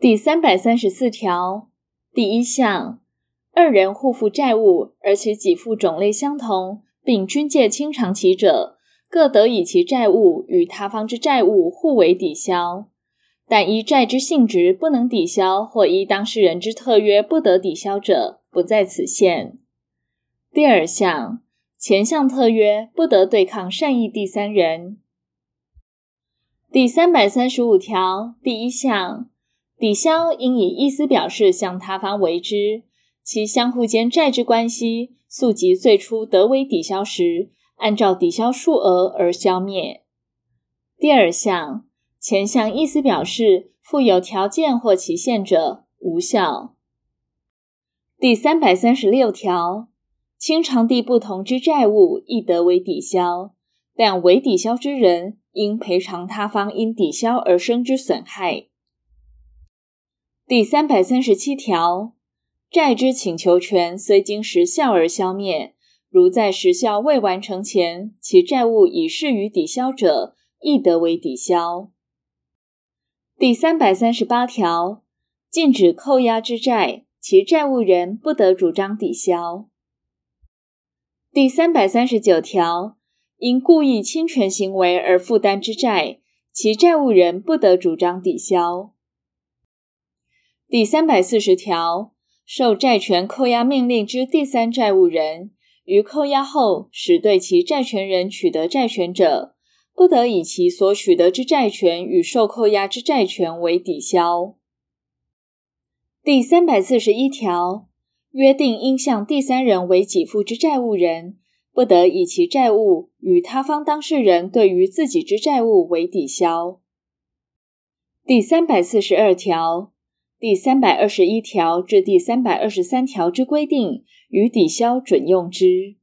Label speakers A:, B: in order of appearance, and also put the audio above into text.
A: 第三百三十四条第一项，二人互负债务，而且给付种类相同，并均借清偿其者，各得以其债务与他方之债务互为抵销。但依债之性质不能抵销，或依当事人之特约不得抵销者，不在此限。第二项，前项特约不得对抗善意第三人。第三百三十五条第一项。抵销应以意思表示向他方为之，其相互间债之关系，溯及最初得为抵销时，按照抵销数额而消灭。第二项，前项意思表示附有条件或期限者，无效。第三百三十六条，清偿地不同之债务亦得为抵销，但为抵销之人应赔偿他方因抵销而生之损害。第三百三十七条，债之请求权虽经时效而消灭，如在时效未完成前，其债务已适于抵销者，亦得为抵销。第三百三十八条，禁止扣押之债，其债务人不得主张抵销。第三百三十九条，因故意侵权行为而负担之债，其债务人不得主张抵销。第三百四十条，受债权扣押命令之第三债务人，于扣押后使对其债权人取得债权者，不得以其所取得之债权与受扣押之债权为抵销。第三百四十一条，约定应向第三人为给付之债务人，不得以其债务与他方当事人对于自己之债务为抵销。第三百四十二条。第三百二十一条至第三百二十三条之规定，与抵消准用之。